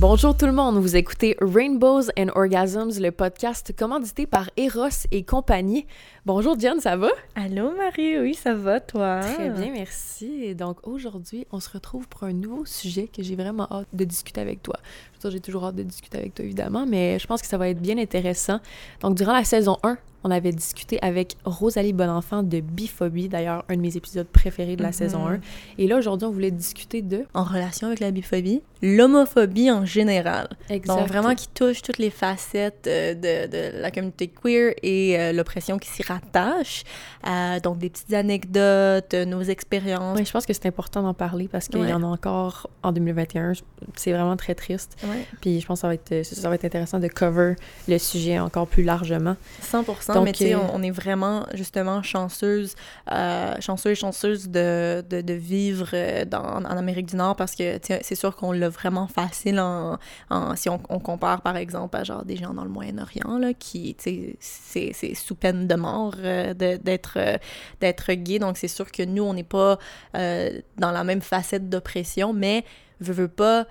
Bonjour tout le monde, vous écoutez Rainbows and Orgasms, le podcast commandité par Eros et compagnie. Bonjour Diane, ça va? Allô Marie, oui, ça va toi? Très bien, merci. Et donc aujourd'hui, on se retrouve pour un nouveau sujet que j'ai vraiment hâte de discuter avec toi. Je veux dire, j'ai toujours hâte de discuter avec toi évidemment, mais je pense que ça va être bien intéressant. Donc durant la saison 1, on avait discuté avec Rosalie Bonenfant de biphobie, d'ailleurs un de mes épisodes préférés de la saison 1. Et là aujourd'hui, on voulait discuter de En relation avec la biphobie, l'homophobie en général. Exact. Donc vraiment qui touche toutes les facettes euh, de, de la communauté queer et euh, l'oppression qui s'y rattache. Euh, donc des petites anecdotes, nos expériences. Ouais, je pense que c'est important d'en parler parce qu'il Ouais. y en a encore en 2021. C'est vraiment très triste. Ouais. Puis je pense que ça va être, ça va être intéressant de cover le sujet encore plus largement. 100%, Donc, mais tu sais, euh, on, on est vraiment justement chanceuse, euh, chanceux et chanceuse de, de, de vivre euh, dans, en Amérique du Nord parce que c'est sûr qu'on l'a vraiment facile en, en- si on, on compare par exemple à genre des gens dans le Moyen-Orient là, qui, tu sais, c'est sous peine de mort euh, d'être euh, d'être gay, donc c'est sûr que nous, on n'est pas dans la même facette d'oppression, mais veux, veux pas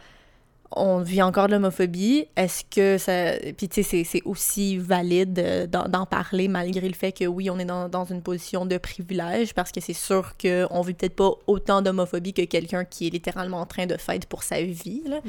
on vit encore de l'homophobie. Est-ce que ça. Puis, tu sais, c'est- c'est aussi valide euh, d'en parler malgré le fait que, oui, on est dans, dans une position de privilège parce que c'est sûr qu'on vit peut-être pas autant d'homophobie que quelqu'un qui est littéralement en train de fight pour sa vie. Là.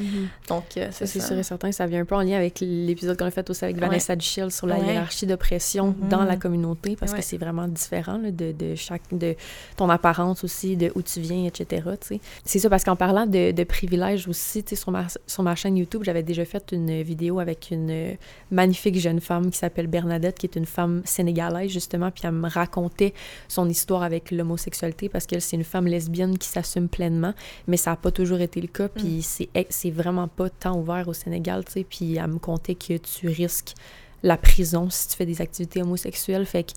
Donc, euh, Ça, c'est c'est ça. sûr et certain. Ça vient un peu en lien avec l'épisode qu'on a fait aussi avec Ouais. Vanessa Duchel sur la Ouais. hiérarchie d'oppression Mhm. dans la communauté parce Ouais. que c'est vraiment différent là, de, de chaque de ton apparence aussi, de où tu viens, etc. tu sais. C'est ça parce qu'en parlant de, de privilèges aussi, tu sais, sur ma, sur ma chaîne YouTube, j'avais déjà fait une vidéo avec une magnifique jeune femme qui s'appelle Bernadette, qui est une femme sénégalaise justement, puis elle me racontait son histoire avec l'homosexualité parce qu'elle, c'est une femme lesbienne qui s'assume pleinement, mais ça n'a pas toujours été le cas, puis c'est c'est vraiment pas tant ouvert au Sénégal, tu sais, puis elle me contait que tu risques la prison si tu fais des activités homosexuelles, fait que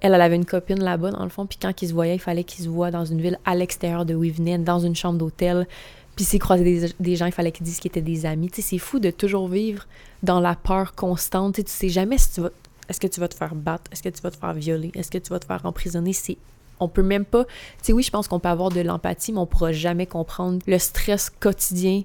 elle, elle avait une copine là-bas, dans le fond, puis quand ils se voyaient, il fallait qu'ils se voient dans une ville à l'extérieur de où ils venaient, dans une chambre d'hôtel, puis s'ils croisaient des, des gens, il fallait qu'ils disent qu'ils étaient des amis. Tu sais, c'est fou de toujours vivre dans la peur constante. Tu sais, tu sais jamais si tu vas... Est-ce que tu vas te faire battre? Est-ce que tu vas te faire violer? Est-ce que tu vas te faire emprisonner? C'est... On peut même pas... Tu sais, oui, je pense qu'on peut avoir de l'empathie, mais on pourra jamais comprendre le stress quotidien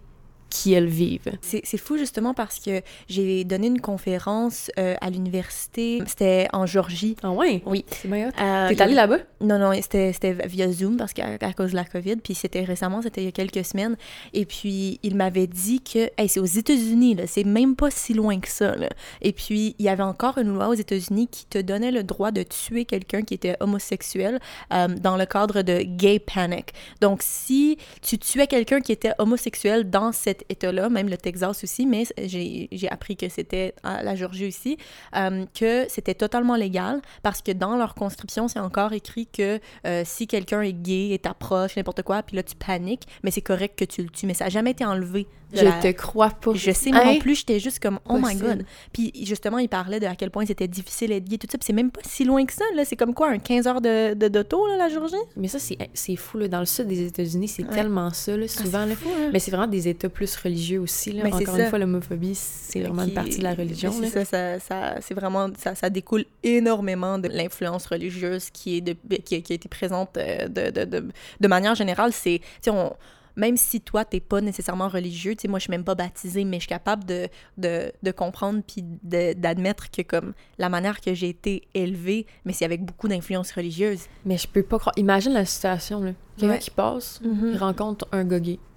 qu'elles vivent. C'est fou justement parce que j'ai donné une conférence euh, à l'université. C'était en Georgie. Ah ouais? Oui. C'est bien. Euh, T'es allé là-bas? Non, non, c'était via Zoom parce qu'à à cause de la COVID. Puis c'était récemment, c'était il y a quelques semaines. Et puis il m'avait dit que hey, c'est aux États-Unis, c'est même pas si loin que ça. Là. Et puis il y avait encore une loi aux États-Unis qui te donnait le droit de tuer quelqu'un qui était homosexuel euh, dans le cadre de gay panic. Donc si tu tuais quelqu'un qui était homosexuel dans cet État-là, même le Texas aussi, mais j'ai appris que c'était la Georgie aussi, euh, que c'était totalement légal parce que dans leur conscription, c'est encore écrit que euh, si quelqu'un est gay et t'approche, n'importe quoi, puis là tu paniques, mais c'est correct que tu le tues. Mais ça n'a jamais été enlevé. Je la- te crois pas. Je sais, Hein? non plus, j'étais juste comme, oh my god. Puis justement, il parlait de à quel point c'était difficile d'être gay, tout ça. Puis c'est même pas si loin que ça, là. C'est comme quoi, un 15 heures de de- là, la Georgie? Mais ça, c'est fou. Là. Dans le sud des États-Unis, c'est Ouais. tellement ça, là, souvent. Ah, là. fou, hein? Mais c'est vraiment des États plus religieux aussi. Là. Mais Encore ça. une fois, l'homophobie, c'est vraiment Qui- une partie de la religion. C'est ça, ça, ça- vraiment, ça, ça découle énormément de l'influence religieuse qui, est de, qui, a, qui a été présente euh, de, de, de, de manière générale. C'est, on- même si toi, t'es pas nécessairement religieux, tu sais, moi, je suis même pas baptisée, mais je suis capable de, de, de comprendre puis d'admettre que, comme, la manière que j'ai été élevée, mais c'est avec beaucoup d'influence religieuse. Mais je peux pas croire. Imagine la situation. là. Quelqu'un Ouais. qui passe, il rencontre un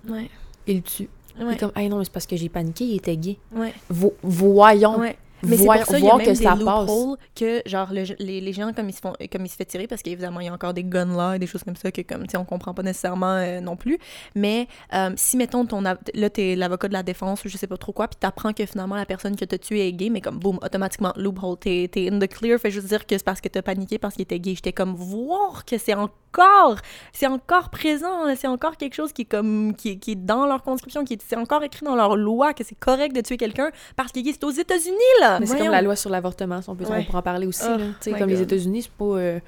Ouais. il le tue. Ouais. comme, hey non, mais c'est parce que j'ai paniqué, il était gay. Ouais. Vo- voyons. Ouais. Mais c'est voyons- pour ça, il y a voir même que des ça passe. que, genre, le- les, les gens, comme ils, se font, comme ils se fait tirer, parce qu'évidemment, il y a encore des gun laws et des choses comme ça que, comme, tu sais, on comprend pas nécessairement euh, non plus. Mais euh, si, mettons, ton là, t'es l'avocat de la défense ou je sais pas trop quoi, puis t'apprends que finalement, la personne que t'as tué est gay, mais comme, boum, automatiquement, loophole, t'es t'es in the clear, fait juste dire que c'est parce que t'as paniqué parce qu'il était gay. J'étais comme, voir que c'est encore, c'est encore présent, là, c'est encore quelque chose qui est comme, qui, qui est dans leur conscription, qui est, c'est encore écrit dans leur loi que c'est correct de tuer quelqu'un parce qu'il est gay. C'est aux États-Unis, là! Mais c'est comme la loi sur l'avortement, si on peut on Ouais. pourra en parler aussi. Oh là. Tu sais, my comme les. États-Unis, c'est pas. euh,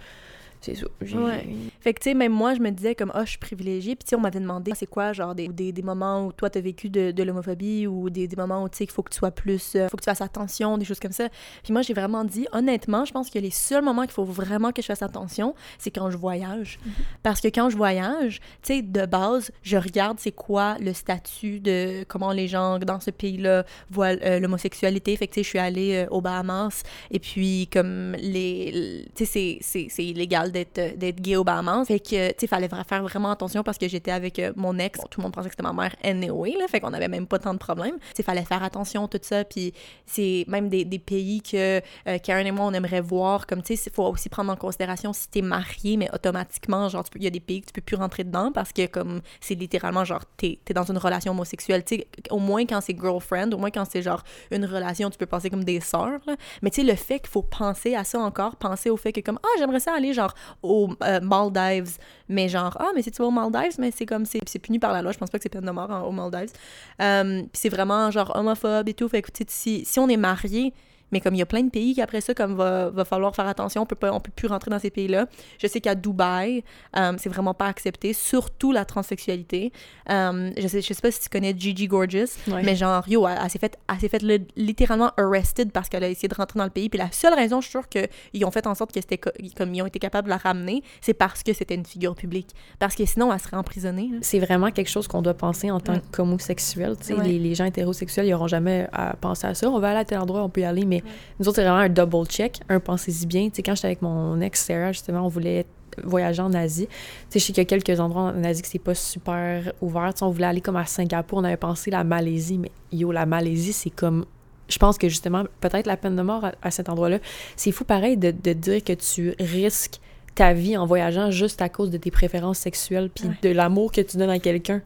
c'est ça. Ouais. Fait que, tu sais, même moi, je me disais comme, ah, je suis privilégiée. Puis, tu sais, on m'avait demandé, c'est quoi, genre, des, des, des moments où toi, t'as vécu de, de l'homophobie ou des, des moments où, tu sais, qu'il faut que tu sois plus, euh, faut que tu fasses attention, des choses comme ça. Puis, moi, j'ai vraiment dit, honnêtement, je pense que les seuls moments qu'il faut vraiment que je fasse attention, c'est quand je voyage. Parce que quand je voyage, tu sais, de base, je regarde c'est quoi le statut de comment les gens dans ce pays-là voient euh, l'homosexualité. Fait que, tu sais, je suis allée euh, aux Bahamas et puis, comme les. Tu sais, c'est- c'est euh, d'être gay aux Bahamas. Fait que, tu sais, fallait faire vraiment attention parce que j'étais avec euh, mon ex. Tout le monde pensait que c'était ma mère anyway, là. Fait qu'on avait même pas tant de problèmes. Tu fallait faire attention, tout ça. Puis, c'est même des, pays que euh, Karen et moi, on aimerait voir. Comme, tu sais, il faut aussi prendre en considération si t'es marié, mais automatiquement, genre, il y a des pays que tu peux plus rentrer dedans parce que, comme, c'est littéralement, genre, t'es es dans une relation homosexuelle. Tu sais, au moins quand c'est girlfriend, au moins quand c'est, genre, une relation, tu peux passer comme des sœurs. Mais, tu sais, le fait qu'il faut penser à ça encore, penser au fait que, comme, ah, j'aimerais ça aller, genre, aux euh, Maldives, mais genre, ah, mais si tu vas aux Maldives, mais c'est comme, c'est puni par la loi, je pense pas que c'est peine de mort en- aux Maldives. Euh, puis c'est vraiment, genre, homophobe et tout. Fait que, si, si on est marié, mais comme il y a plein de pays qu'après ça, comme va, va falloir faire attention, on peut pas, on peut plus rentrer dans ces pays-là. Je sais qu'à Dubaï, euh, c'est vraiment pas accepté, surtout la transsexualité. Euh, je sais, je sais pas si tu connais Gigi Gorgeous, Ouais. mais genre, yo, elle, elle s'est faite, li- littéralement arrested parce qu'elle a essayé de rentrer dans le pays. Puis la seule raison, je suis sûre qu'ils ont fait en sorte que c'était co- comme ils ont été capables de la ramener, c'est parce que c'était une figure publique. Parce que sinon, elle serait emprisonnée. c'est vraiment quelque chose qu'on doit penser en tant qu'homosexuel. Tu sais, Ouais. les, les gens hétérosexuels, ils n'auront jamais à penser à ça. On va aller à tel endroit, on peut y aller, mais nous autres, c'est vraiment un double check. Un, pensez-y bien. Tu sais, quand j'étais avec mon ex Sarah, justement, on voulait voyager en Asie. Tu sais, je sais qu'il y a quelques endroits en Asie que c'est pas super ouvert. Tu sais, on voulait aller comme à Singapour, on avait pensé la Malaisie, mais yo, la Malaisie, c'est comme je pense que justement, peut-être la peine de mort à, à cet endroit-là, c'est fou pareil de, de dire que tu risques ta vie en voyageant juste à cause de tes préférences sexuelles puis Ouais. de l'amour que tu donnes à quelqu'un.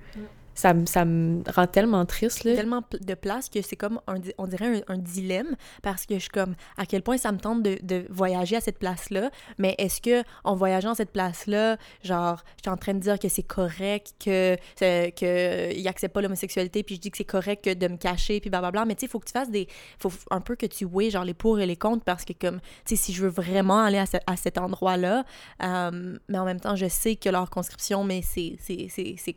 Ça, ça me rend tellement triste, là. tellement de place que c'est comme, un, on dirait, un, dilemme parce que je suis comme, à quel point ça me tente de, de voyager à cette place-là, mais est-ce que en voyageant à cette place-là, genre, je suis en train de dire que c'est correct, que, il accepte pas l'homosexualité, puis je dis que c'est correct que de me cacher, puis blablabla, mais tu sais, il faut que tu fasses des, faut un peu que tu weighs, genre, les pour et les contre, parce que comme, tu sais, si je veux vraiment aller à, ce- à cet endroit-là, euh, mais en même temps, je sais que leur conscription, mais c'est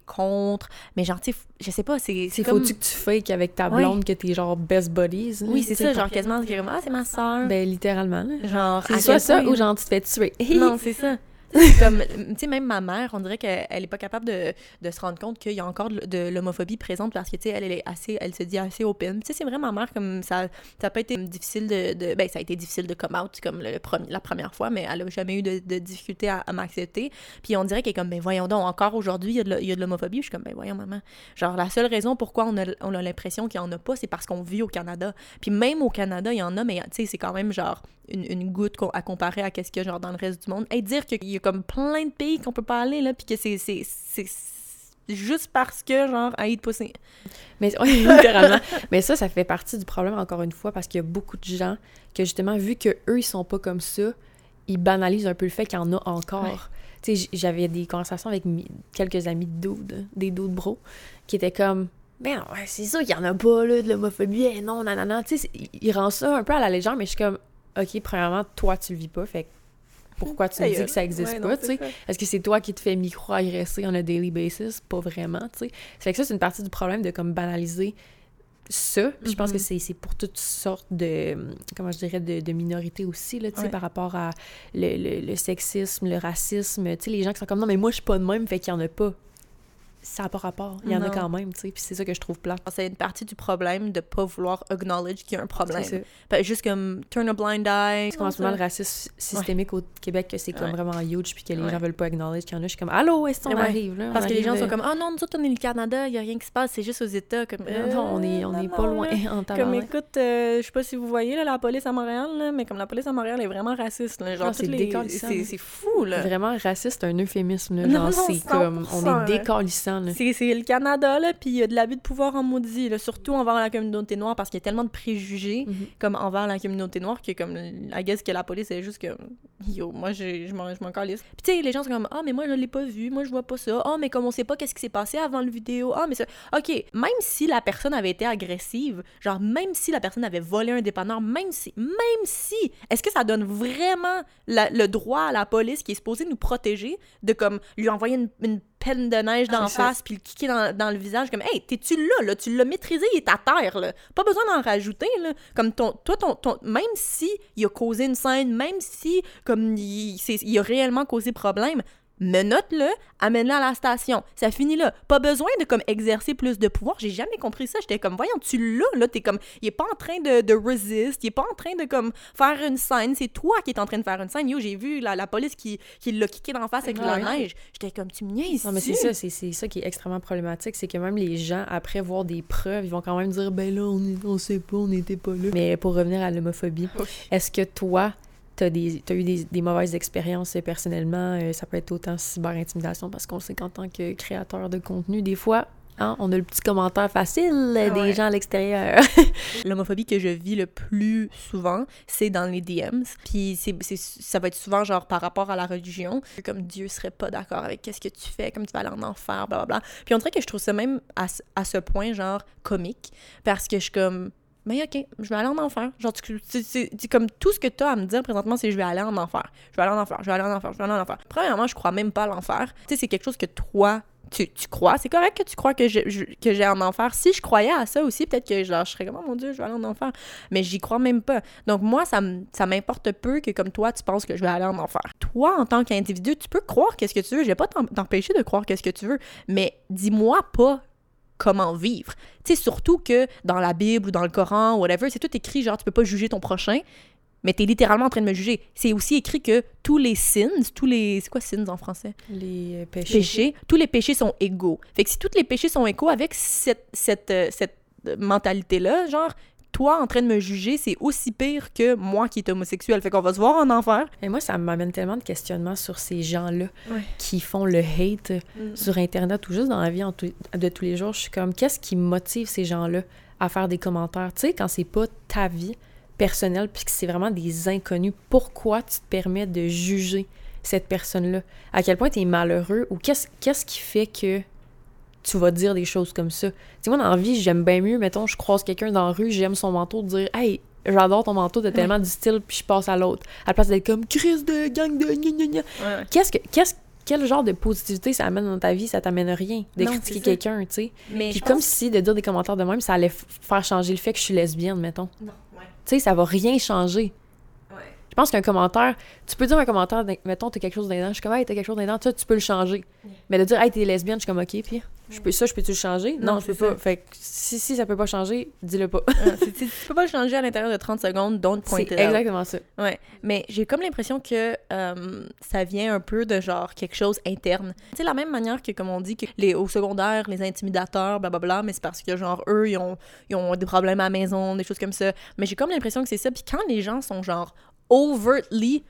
contre, mais genre, tu sais, f- je sais pas, c'est, C'est comme... faut-tu que tu fakes avec ta Ouais. blonde que t'es genre best buddies? là, Oui, c'est ça, genre quasiment, c'est ah, c'est ma soeur. Ben, littéralement, là. genre, C'est soit ça ou genre tu te fais tuer. Non, c'est ça. Comme, tu sais, même ma mère, on dirait qu'elle elle est pas capable de, de se rendre compte qu'il y a encore de, l'homophobie présente parce que, tu sais, elle, est assez, elle se dit assez open. Tu sais, c'est vrai, ma mère, comme ça, ça a pas été difficile de, de- ben, ça a été difficile de come out, comme le, premier- la première fois, mais elle a jamais eu de, difficulté à, m'accepter. Puis on dirait qu'elle est comme, ben voyons donc, encore aujourd'hui, il y a de l'homophobie. Je suis comme, ben voyons, maman. Genre, la seule raison pourquoi on a, on a l'impression qu'il y en a pas, c'est parce qu'on vit au Canada. Puis même au Canada, il y en a, mais tu sais, c'est quand même genre une, une goutte à comparer à qu'est-ce qu'il y genre dans le reste du monde. Et dire qu'il y a comme plein de pays qu'on peut pas aller, là, puis que c'est c'est- c'est- c'est juste parce que, genre, haït de pousser. Mais littéralement. Mais ça, ça fait partie du problème, encore une fois, parce qu'il y a beaucoup de gens que, justement, vu que eux ils sont pas comme ça, ils banalisent un peu le fait qu'il y en a encore. Ouais. Tu sais, j'avais des conversations avec quelques amis de dudes, des dudes bros, qui étaient comme... Ben non, ouais, c'est sûr qu'il y en a pas, là, de l'homophobie, eh non, nanana. Tu sais, ils rendent ça un peu à la légère, mais je suis comme... OK, premièrement, toi, tu le vis pas, fait que pourquoi tu me dis que ça existe Ouais, pas, tu sais? Est-ce que c'est toi qui te fais micro-agresser on a daily basis? Pas vraiment, tu sais. Ça fait que ça, c'est une partie du problème de comme banaliser ça. Puis je pense que Mhm. c'est c'est pour toutes sortes de, comment je dirais, de, de minorités aussi, là, tu sais, Ouais. par rapport à le, le- le sexisme, le racisme. Tu sais, les gens qui sont comme, non, mais moi, je suis pas de même, fait qu'il y en a pas. Ça n'a pas rapport. Il y en a quand même, tu sais. Puis c'est ça que je trouve plat. C'est une partie du problème de pas vouloir acknowledge qu'il y a un problème. C'est ça. Fait juste comme turn a blind eye. C'est comme en ce moment le racisme systémique au Québec, que c'est comme Ouais. vraiment huge, puis que les Ouais. gens veulent pas acknowledge qu'il y en a. Je suis comme, allô, est-ce qu'on Ouais. arrive, là? Parce que les gens sont comme, ah non, nous autres, on est le Canada, il y a rien qui se passe, c'est juste aux États. Comme, euh, non, on est, on Euh, est pas non, loin là. en Comme écoute, euh, je sais pas si vous voyez là, la police à Montréal, là, mais comme la police à Montréal est vraiment raciste. Là, genre, Non, c'est les- décalissant, c'est fou, là. Vraiment raciste, c'est un euphémisme. Là. Genre, c'est comme, on 100%, est décalissant, là. C'est le Canada, là, puis il y a de l'abus de pouvoir en maudit, là, surtout envers la communauté noire, parce qu'il y a tellement de préjugés, Mhm. comme envers la communauté noire, que comme, I guess que la police est juste que, yo, moi, je m'en je m'en calisse. Puis tu sais, les gens sont comme, ah, mais moi, je l'ai pas vu, moi, je vois pas ça, ah, mais comme on sait pas qu'est-ce qui s'est passé avant le vidéo, ah, mais ça... OK, même si la personne avait été agressive, genre, même si la personne avait volé un dépanneur, même si, même si, est-ce que ça donne vraiment la- le droit à la police qui est supposée nous protéger de, comme, lui envoyer une, une de neige d'en C'est ça. face puis le kicker dans, dans le visage comme hey t'es-tu là là? Tu l'as maîtrisé il est à terre là. Pas besoin d'en rajouter là. Comme ton toi ton, ton même si il a causé une scène même si comme il, il a réellement causé problème menotte-le, amène-le à la station. Ça finit là. Pas besoin de comme exercer plus de pouvoir. J'ai jamais compris ça. J'étais comme, voyons, tu l'as, là. T'es comme, il est pas en train de, de resist. Il est pas en train de comme faire une scène. C'est toi qui es en train de faire une scène. Yo, j'ai vu la, la police qui, qui l'a kické d'en face avec la Ouais. neige. J'étais comme, tu me niaises. Non, mais c'est ça, c'est c'est ça qui est extrêmement problématique, c'est que même les gens, après voir des preuves, ils vont quand même dire, ben là, on, est, on sait pas, on n'était pas là. Mais pour revenir à l'homophobie, est-ce que toi, t'as t'as eu des, des mauvaises expériences euh, personnellement? Euh, ça peut être autant cyber-intimidation, parce qu'on sait qu'en tant que créateur de contenu, des fois, hein, on a le petit commentaire facile euh, des Ouais. gens à l'extérieur. L'homophobie que je vis le plus souvent, c'est dans les DMs. Puis c'est, ça va être souvent genre par rapport à la religion. Comme Dieu serait pas d'accord avec qu'est-ce que tu fais, comme tu vas aller en enfer, blablabla. Puis on dirait que je trouve ça même à, à ce point genre comique. Parce que je suis comme, mais ok, je vais aller en enfer. Genre, tu- c'est, comme tout ce que tu as à me dire présentement, c'est je vais aller en enfer. Je vais aller en enfer, je vais aller en enfer, je vais aller en enfer. Premièrement, je crois même pas à l'enfer. Tu sais, c'est quelque chose que toi, tu, crois. C'est correct que tu crois que j'ai en enfer. Si je croyais à ça aussi, peut-être que je serais comme, oh mon Dieu, je vais aller en enfer. Mais j'y crois même pas. Donc moi, ça ça m'importe peu que comme toi, tu penses que je vais aller en enfer. Toi, en tant qu'individu, tu peux croire qu'est-ce que tu veux. Je vais pas t'empêcher de croire qu'est-ce que tu veux. Mais dis-moi pas comment vivre. Tu sais, surtout que dans la Bible ou dans le Coran, whatever, c'est tout écrit, genre, tu peux pas juger ton prochain, mais t'es littéralement en train de me juger. C'est aussi écrit que tous les sins, tous les... C'est quoi sins en français? les euh, péchés. péchés, tous les péchés sont égaux. Fait que si tous les péchés sont égaux avec cette, cette, euh, cette mentalité-là, genre, toi en train de me juger, c'est aussi pire que moi qui est homosexuel. Fait qu'on va se voir en enfer. Et moi, ça m'amène tellement de questionnements sur ces gens-là Ouais. qui font le hate Mm. sur Internet ou juste dans la vie en tout- de tous les jours. Je suis comme, qu'est-ce qui motive ces gens-là à faire des commentaires? Tu sais, quand c'est pas ta vie personnelle puis que c'est vraiment des inconnus, pourquoi tu te permets de juger cette personne-là? À quel point tu es malheureux ou qu'est-ce qu'est-ce qui fait que tu vas dire des choses comme ça? Tu sais, moi, dans la vie, j'aime bien mieux, mettons, je croise quelqu'un dans la rue, j'aime son manteau, de dire, hey, j'adore ton manteau, t'as tellement du style, puis je passe à l'autre. À la place d'être comme, Chris de gang de gna gna gna. Qu'est-ce que, qu'est-ce, quel genre de positivité ça amène dans ta vie? Ça t'amène rien de Non, critiquer quelqu'un, tu sais. Mais Puis comme pense- si de dire des commentaires de même, ça allait faire changer le fait que je suis lesbienne, mettons. Non, ouais. Tu sais, ça va rien changer. Je pense qu'un commentaire, tu peux dire un commentaire, mettons, t'as quelque chose d'indent, je suis comme, hey, t'as quelque chose d'indent, ça, tu peux le changer. Mais de dire, hey, t'es lesbienne, je suis comme, ok, puis je peux, ça, je peux-tu le changer? Non, Non, je peux pas. Fait que si, si ça peut pas changer, dis-le pas. Ah, c'est- tu peux pas le changer à l'intérieur de 30 secondes, don't point it out. exactement ça. Ouais, mais j'ai comme l'impression que euh, ça vient un peu de genre quelque chose interne. Tu sais, la même manière que, comme on dit, que les, au secondaire, les intimidateurs, blablabla, mais c'est parce que, genre, eux, ils ont, ils ont des problèmes à la maison, des choses comme ça. Mais j'ai comme l'impression que c'est ça. Puis quand les gens sont, genre, overtly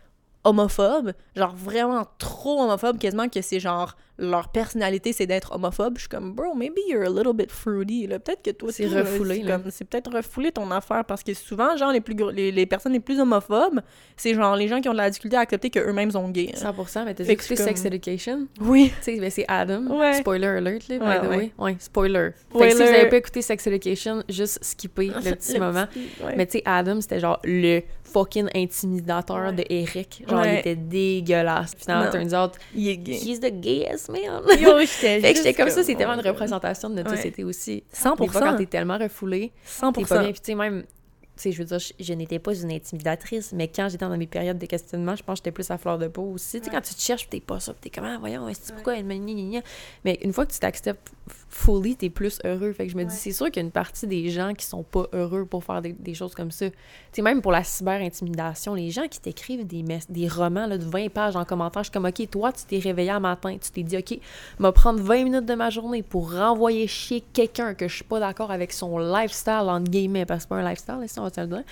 homophobes, genre vraiment trop homophobes, quasiment que c'est genre leur personnalité c'est d'être homophobe, je suis comme bro, maybe you're a little bit fruity là, peut-être que toi C'est refoulé, c'est comme- peut-être refoulé ton affaire parce que souvent genre les plus les, les personnes les plus homophobes, c'est genre les gens qui ont de la difficulté à accepter que eux-mêmes sont gays. hein. 100%, mais t'as écouté c'est Sex comme- Education? Oui. Tu sais, ben c'est Adam. Ouais. Spoiler alert, là, by Ouais, the way. Ouais, spoiler. Fait que si vous avez pas écouté Sex Education, juste skipper le petit Le moment. petit-. Mais tu sais, Adam, c'était genre le fucking intimidateur Ouais. de Eric. Genre, Ouais. il était dégueulasse. Puis Finalement, turns out, il est gay. he's the gayest man. Yo, j'étais fait que j'étais comme ça, c'est tellement une représentation de notre Ouais. société aussi. 100%. Des fois, quand t'es tellement refoulé, t'es pas 100%. bien. Puis tu sais, même, tu sais, je veux dire, je, je n'étais pas une intimidatrice, mais quand j'étais dans mes périodes de questionnement, je pense que j'étais plus à fleur de peau aussi. Tu sais, quand tu te cherches, t'es pas ça, t'es comme, ah, voyons, est-ce que pourquoi elle me gna, gna, gna? Mais une fois que tu t'acceptes fully, t'es plus heureux. Fait que je me dis, Ouais. c'est sûr qu'il y a une partie des gens qui sont pas heureux pour faire des, des choses comme ça. Tu sais, même pour la cyber-intimidation, les gens qui t'écrivent des, romans là, de 20 pages en commentaire, je suis comme, OK, toi, tu t'es réveillé un matin, tu t'es dit, OK, me prendre 20 minutes de ma journée pour renvoyer chier quelqu'un que je suis pas d'accord avec son lifestyle, entre guillemets, parce que c'est pas un lifestyle, là, si on va se le dire.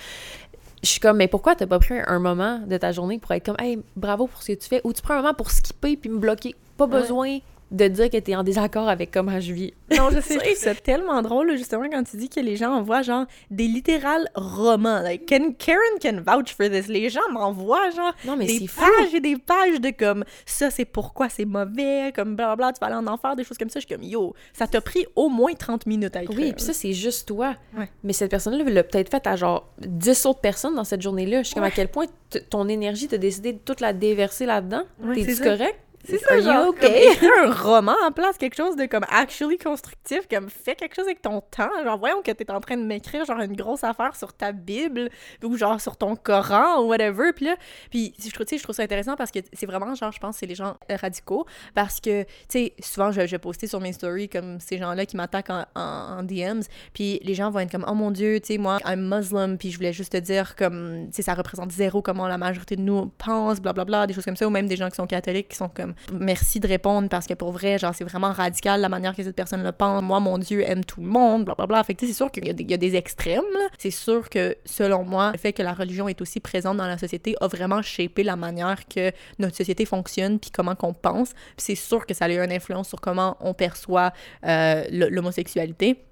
Je suis comme, mais pourquoi t'as pas pris un moment de ta journée pour être comme, hey, bravo pour ce que tu fais, ou tu prends un moment pour skipper puis me bloquer? Pas Ouais. besoin de dire que t'es en désaccord avec comment je vis. Non, je sais, c'est tellement drôle, justement, quand tu dis que les gens envoient, genre, des littérales romans. Like, can, Karen can vouch for this. Les gens m'envoient, genre, Non, mais des fou. pages et des pages de comme, ça, c'est pourquoi c'est mauvais, comme, blablabla, tu vas aller en enfer, des choses comme ça. Je suis comme, yo, ça t'a pris au moins 30 minutes à écrire. Oui, puis ça, c'est juste toi. Ouais. Mais cette personne-là l'a peut-être fait à genre 10 autres personnes dans cette journée-là. Je suis comme à quel point ton énergie, t'as décidé de toute la déverser là-dedans? Ouais, T'es-tu correct? C'est ça, genre, okay? écrire un roman en place, quelque chose de comme actually constructif, comme fais quelque chose avec ton temps. Genre, voyons que t'es en train de m'écrire genre une grosse affaire sur ta Bible ou genre sur ton Coran ou whatever. Puis là, puis je trouve, je trouve ça intéressant parce que c'est vraiment genre, je pense, c'est les gens euh, radicaux parce que, tu sais, souvent je, je vais poster sur mes stories comme ces gens-là qui m'attaquent en, en, en DMs, puis les gens vont être comme, oh mon Dieu, tu sais, moi, I'm Muslim, puis je voulais juste te dire comme, tu sais, ça représente zéro comment la majorité de nous pense, blablabla, des choses comme ça, ou même des gens qui sont catholiques qui sont comme, merci de répondre parce que pour vrai, genre, c'est vraiment radical la manière que cette personne le pense. Moi, mon Dieu aime tout le monde, blablabla. Fait que, c'est sûr qu'il y, a des- il y a des extrêmes. C'est sûr que, selon moi, le fait que la religion est aussi présente dans la société a vraiment shapé la manière que notre société fonctionne puis comment qu'on pense. C'est sûr que ça a eu une influence sur comment on perçoit euh, l'homosexualité.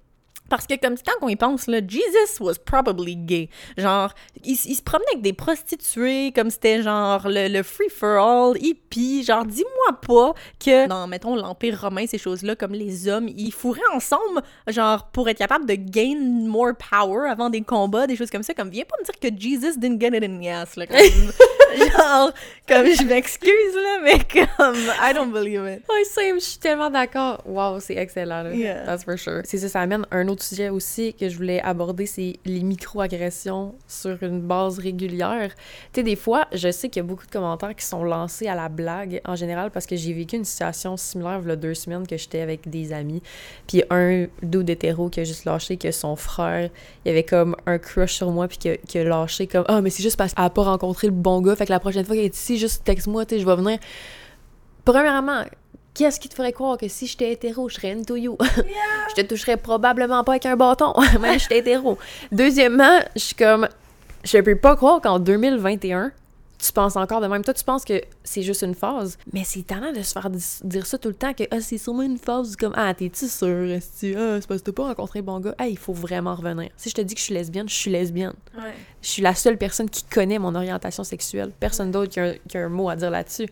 Parce que comme quand on y pense, là, Jesus was probably gay. Genre, il, se promenait avec des prostituées, comme c'était genre le, le free-for-all, hippie. Genre, dis-moi pas que dans, mettons, l'Empire romain, ces choses-là, comme les hommes, ils fourraient ensemble, genre, pour être capable de gain more power avant des combats, des choses comme ça. Comme, viens pas me dire que Jesus didn't get it in the ass, là. Comme, genre, comme, je m'excuse, là, mais comme, I don't believe it. Ouais, same, je suis tellement d'accord. Wow, c'est excellent, là. Yeah. That's for sure. C'est ça, ça amène un autre sujet aussi que je voulais aborder, c'est les micro-agressions sur une base régulière. Tu sais, des fois, je sais qu'il y a beaucoup de commentaires qui sont lancés à la blague, en général, parce que j'ai vécu une situation similaire, il y a deux semaines, que j'étais avec des amis, puis un dude hétéro qui a juste lâché que son frère, il avait comme un crush sur moi, puis qui a, lâché comme « Ah, mais c'est juste parce qu'elle a pas rencontré le bon gars, fait que la prochaine fois qu'elle est ici, juste texte-moi, tu sais, je vais venir. » Premièrement, qu'est-ce qui te ferait croire que si j'étais hétéro, je serais into you? je te toucherais probablement pas avec un bâton, même si j'étais hétéro. Deuxièmement, je suis comme, je peux pas croire qu'en 2021, tu penses encore de même. Toi, tu penses que c'est juste une phase, mais c'est étonnant de se faire dire ça tout le temps que ah, c'est sûrement une phase comme ah, t'es-tu sûr? Est-ce ah, c'est parce que t'as pas rencontré bon gars. Ah, il faut vraiment revenir. Si je te dis que je suis lesbienne, je suis lesbienne. Ouais. Je suis la seule personne qui connaît mon orientation sexuelle. Personne d'autre qui a un mot à dire là-dessus.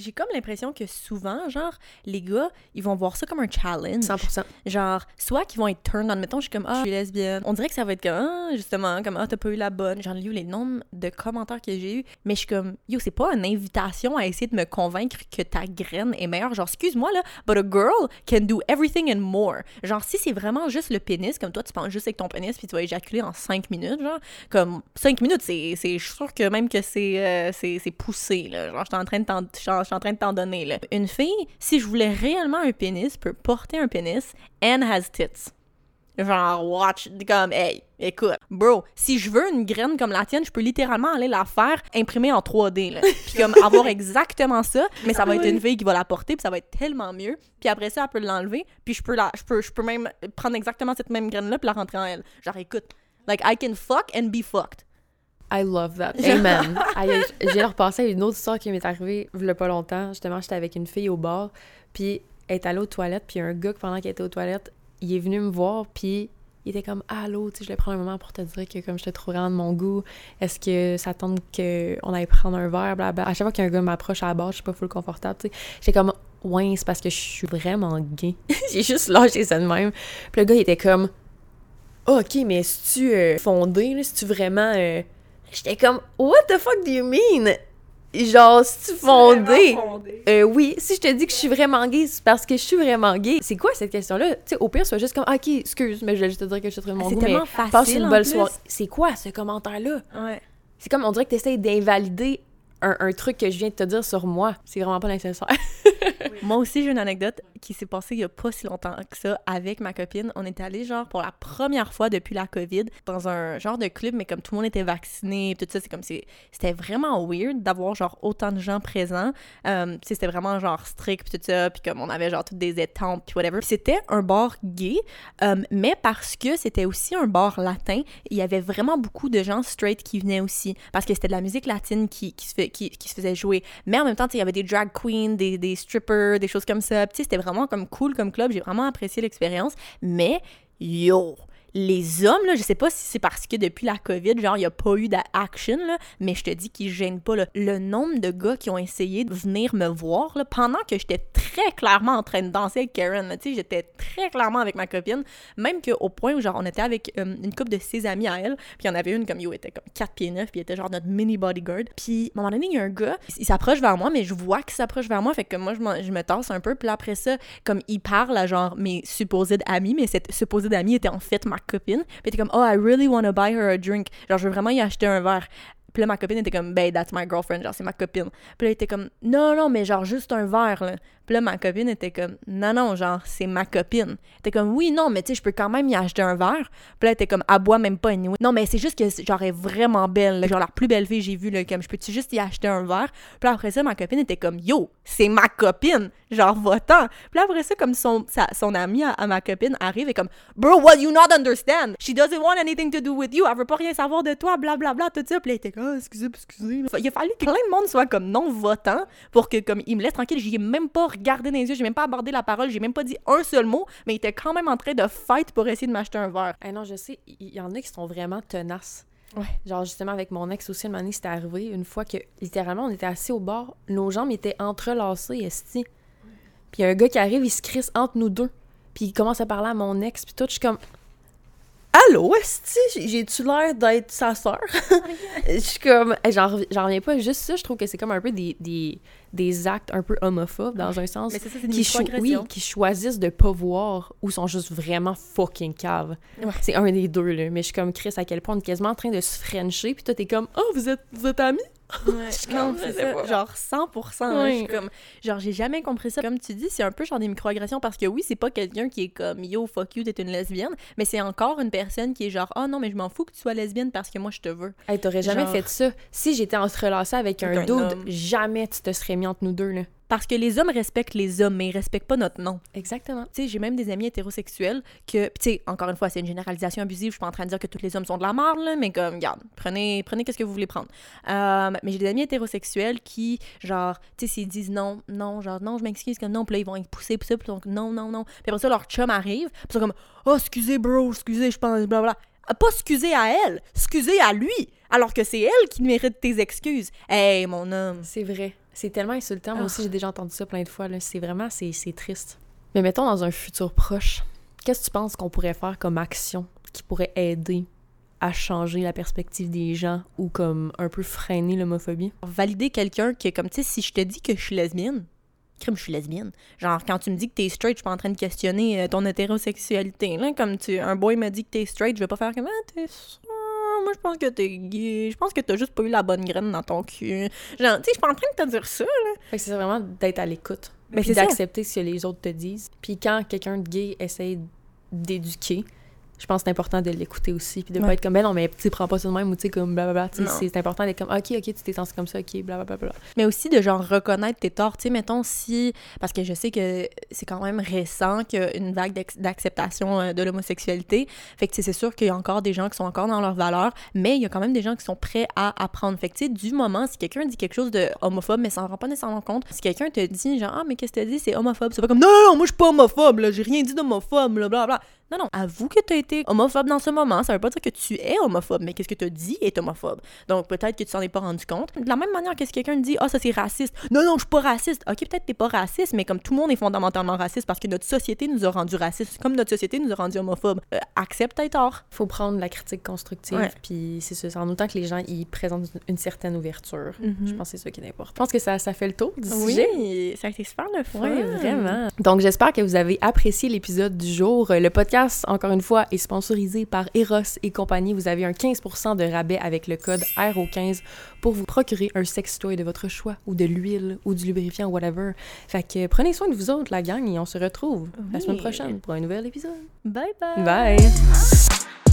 J'ai comme l'impression que souvent, genre, les gars, ils vont voir ça comme un challenge. 100%. Genre, soit qu'ils vont être turned on, mettons, je suis comme, ah, je suis lesbienne. On dirait que ça va être comme, ah, justement, comme, ah, t'as pas eu la bonne. J'en ai eu les nombres de commentaires que j'ai eu, mais je suis comme, yo, c'est pas une invitation à essayer de me convaincre que ta graine est meilleure. Genre, excuse-moi, là, but a girl can do everything and more. Genre, si c'est vraiment juste le pénis, comme toi, tu penses juste avec ton pénis, puis tu vas éjaculer en 5 minutes, genre, comme 5 minutes, c'est, je suis sûre que même que c'est, euh, c'est, poussé, là. Genre, je suis en train de t'en, suis en- train de t'en donner, là. Une fille, si je voulais réellement un pénis, peut porter un pénis and has tits. Genre, watch, comme, hey, écoute, bro, si je veux une graine comme la tienne, je peux littéralement aller la faire imprimer en 3D, là. Puis comme avoir exactement ça, mais ça va être une fille qui va la porter, puis ça va être tellement mieux. Puis après ça, elle peut l'enlever, puis je peux, la, je, peux, je peux même prendre exactement cette même graine-là, puis la rentrer en elle. Genre, écoute, like, I can fuck and be fucked. I love that. Amen. J'ai repassé à une autre histoire qui m'est arrivée il y a pas longtemps. Justement, j'étais avec une fille au bar, puis elle est allée aux toilettes, puis un gars, pendant qu'elle était aux toilettes, il est venu me voir, puis il était comme Allô, tu sais, je voulais prendre un moment pour te dire que comme j'étais trop grande de mon goût, est-ce que ça tente qu'on aille prendre un verre, blablabla. À chaque fois qu'un gars m'approche à la barre, je suis pas full confortable, tu sais. J'étais comme Ouais, c'est parce que je suis vraiment gay. J'ai juste lâché ça de même. Puis le gars, il était comme Ah, ok, mais est-ce-tu euh, fondé, là? C'est-tu vraiment. euh, J'étais comme, what the fuck do you mean? Genre, c'est-tu fondé? Euh, oui, si je te dis que je suis vraiment gay, c'est parce que je suis vraiment gay. C'est quoi cette question-là? Tu sais, au pire, sois juste comme, Ah, ok, excuse, mais je voulais juste te dire que je suis très de mon C'est tellement mais facile, passe une bonne soirée. C'est quoi ce commentaire-là? Ouais. C'est comme, on dirait que tu essaies d'invalider un, un truc que je viens de te dire sur moi. C'est vraiment pas nécessaire. Moi aussi, j'ai une anecdote qui s'est passée il y a pas si longtemps que ça avec ma copine. On est allé genre pour la première fois depuis la COVID dans un genre de club, mais comme tout le monde était vacciné, tout ça, c'est comme si c'était vraiment weird d'avoir genre autant de gens présents. Euh, c'était vraiment genre strict puis tout ça, puis comme on avait genre toutes des étampes puis whatever. C'était un bar gay, euh, mais parce que c'était aussi un bar latin, il y avait vraiment beaucoup de gens straight qui venaient aussi parce que c'était de la musique latine qui, se faisait jouer. Mais en même temps, il y avait des drag queens, des strippers, des choses comme ça. Puis, c'était vraiment comme cool comme club. J'ai vraiment apprécié l'expérience. Mais, yo, les hommes, là, je sais pas si c'est parce que depuis la COVID, genre, il n'y a pas eu d'action, mais je te dis qu'ils gênent pas. Le nombre de gars qui ont essayé de venir me voir, là, pendant que j'étais très clairement en train de danser avec Karen, tu sais, j'étais très clairement avec ma copine, même qu'au point où, genre, on était avec euh, une couple de ses amis à elle, puis il y en avait une comme, yo, était comme 4 pieds 9, puis était genre notre mini bodyguard. Puis, à un moment donné, il y a un gars, il s'approche vers moi, mais je vois qu'il s'approche vers moi, fait que moi, je, je me tasse un peu, puis après ça, comme il parle à, genre, mes supposés amis, mais cette supposée amie était en fait ma copine, puis était comme, oh, I really want to buy her a drink. Genre, je veux vraiment y acheter un verre. Puis là, ma copine était comme, ben, that's my girlfriend, genre, c'est ma copine. Puis là, elle était comme, non, non, mais genre, juste un verre, là. Puis là, ma copine était comme, non, non, genre, c'est ma copine. Elle était comme, oui, non, mais tu sais, je peux quand même y acheter un verre. Puis là, elle était comme, elle boit même pas anyway. Non, mais c'est juste que, genre, est vraiment belle, genre, la plus belle fille que j'ai vue, là, comme, je peux-tu juste y acheter un verre? Puis là, après ça, ma copine était comme, yo, c'est ma copine, genre, va-t'en. Puis là, après ça, comme son, son amie à, ma copine arrive et comme, bro, what you not understand? She doesn't want anything to do with you, elle veut pas rien savoir de toi, blablabla, tout ça. Puis là, elle était comme, ah, excusez, excusez. Il a fallu que plein de monde soit comme non votant pour que, comme, il me laisse tranquille. J'y ai même pas regardé dans les yeux, j'ai même pas abordé la parole, j'ai même pas dit un seul mot, mais il était quand même en train de fight pour essayer de m'acheter un verre. Ah non, je sais, il y, en a qui sont vraiment tenaces. Ouais. Genre, justement, avec mon ex aussi, une année, c'était arrivé une fois que, littéralement, on était assis au bord, nos jambes étaient entrelacées, esti. Puis il y a un gars qui arrive, il se crisse entre nous deux. Puis il commence à parler à mon ex, puis tout, je suis comme... Allô, esti, J'ai- j'ai-tu l'air d'être sa sœur? Je suis comme... J'en rev- j'en reviens pas, juste ça, je trouve que c'est comme un peu des, des, des actes un peu homophobes, dans un sens, Mais c'est ça, c'est des qui, cho- oui, qui choisissent de pas voir ou sont juste vraiment fucking caves. Ouais. C'est un des deux, là. Mais je suis comme Chris, à quel point on est quasiment en train de se frencher, puis toi, t'es comme, oh, vous êtes, vous êtes amis? Ouais, non, c'est ça. Genre 100%. hein, Ouais. je suis comme, genre, j'ai jamais compris ça. Comme tu dis, c'est un peu genre des microagressions parce que oui, c'est pas quelqu'un qui est comme yo, fuck you, t'es une lesbienne, mais c'est encore une personne qui est genre, oh non, mais je m'en fous que tu sois lesbienne parce que moi, je te veux. Hey, t'aurais jamais Genre- fait ça. Si j'étais entrelacée avec un Avec un dude, homme. jamais tu te serais mis entre nous deux, là. Parce que les hommes respectent les hommes, mais ils respectent pas notre nom. Exactement. Tu sais, j'ai même des amis hétérosexuels que, tu sais, encore une fois, c'est une généralisation abusive. Je suis pas en train de dire que tous les hommes sont de la merde, là, mais comme, regarde, prenez, prenez qu'est-ce que vous voulez prendre. Euh, mais j'ai des amis hétérosexuels qui, genre, tu sais, s'ils disent non, non, genre, non, je m'excuse, comme non, puis là, ils vont être poussés, poussés, puis donc, non, non, non. Puis après ça, leur chum arrive, puis ils sont comme, oh, excusez, bro, excusez, je pense, blablabla. Pas excusez à elle, excusez à lui, alors que c'est elle qui mérite tes excuses. Hey, mon homme. C'est vrai. C'est tellement insultant. Moi Ah. aussi, j'ai déjà entendu ça plein de fois. C'est vraiment, c'est triste. Mais mettons, dans un futur proche, qu'est-ce que tu penses qu'on pourrait faire comme action qui pourrait aider à changer la perspective des gens ou comme un peu freiner l'homophobie? valider quelqu'un que, comme, tu sais, si je te dis que je suis lesbienne, crime, je suis lesbienne. Genre, quand tu me dis que t'es straight, je suis pas en train de questionner euh, ton hétérosexualité. Là, comme tu, un boy me dit que t'es straight, je vais pas faire comme, ah, t'es? Moi, je pense que t'es gay. Je pense que t'as juste pas eu la bonne graine dans ton cul. Genre, tu sais, je suis pas en train de te dire ça. Fait que c'est vraiment d'être à l'écoute. Mais c'est d'accepter ce que les autres te disent. Puis quand quelqu'un de gay essaye d'éduquer, je pense que c'est important de l'écouter aussi. Puis de Ouais. pas être comme, ben non, mais tu prends pas ça de même ou tu sais, comme blablabla. Sais, Non. c'est important d'être comme, ok, ok, tu t'es senti comme ça, ok, blablabla. Mais aussi de genre reconnaître tes torts. Tu sais, mettons si. Parce que je sais que c'est quand même récent qu'il y a une vague d'ac- d'acceptation euh, de l'homosexualité. Fait que tu sais, c'est sûr qu'il y a encore des gens qui sont encore dans leurs valeurs, mais il y a quand même des gens qui sont prêts à apprendre. Fait que tu sais, du moment, si quelqu'un dit quelque chose de homophobe, mais ça en rend pas nécessairement compte, si quelqu'un te dit genre, ah, mais qu'est-ce que tu dit, c'est homophobe, c'est pas comme, non, non, non, moi je suis pas homophobe, là, j'ai rien dit d'homophobe, là, bla bla. Non, non, avoue que tu as été homophobe dans ce moment. Ça veut pas dire que tu es homophobe, mais qu'est-ce que tu as dit est homophobe. Donc peut-être que tu t'en es pas rendu compte. De la même manière que si quelqu'un dit Ah, ça c'est raciste. Non, non, je suis pas raciste. Ok, peut-être que t'es pas raciste, mais comme tout le monde est fondamentalement raciste parce que notre société nous a rendu racistes, comme notre société nous a rendu homophobes. Euh, accepte tes torts. Faut prendre la critique constructive, Ouais. puis c'est ça, c'est en autant que les gens y présentent une certaine ouverture. Mhm. Je pense que c'est ça qui est important. Je pense que ça, ça fait le tour du sujet. Oui, ça a été super le fun. Oui, vraiment. Donc, j'espère que vous avez apprécié l'épisode du jour. Le podcast, encore une fois, est sponsorisé par Eros et compagnie. Vous avez un 15% de rabais avec le code RO15 pour vous procurer un sextoy de votre choix, ou de l'huile, ou du lubrifiant, whatever. Fait que prenez soin de vous autres, la gang, et on se retrouve la semaine prochaine pour un nouvel épisode. Bye bye. Bye!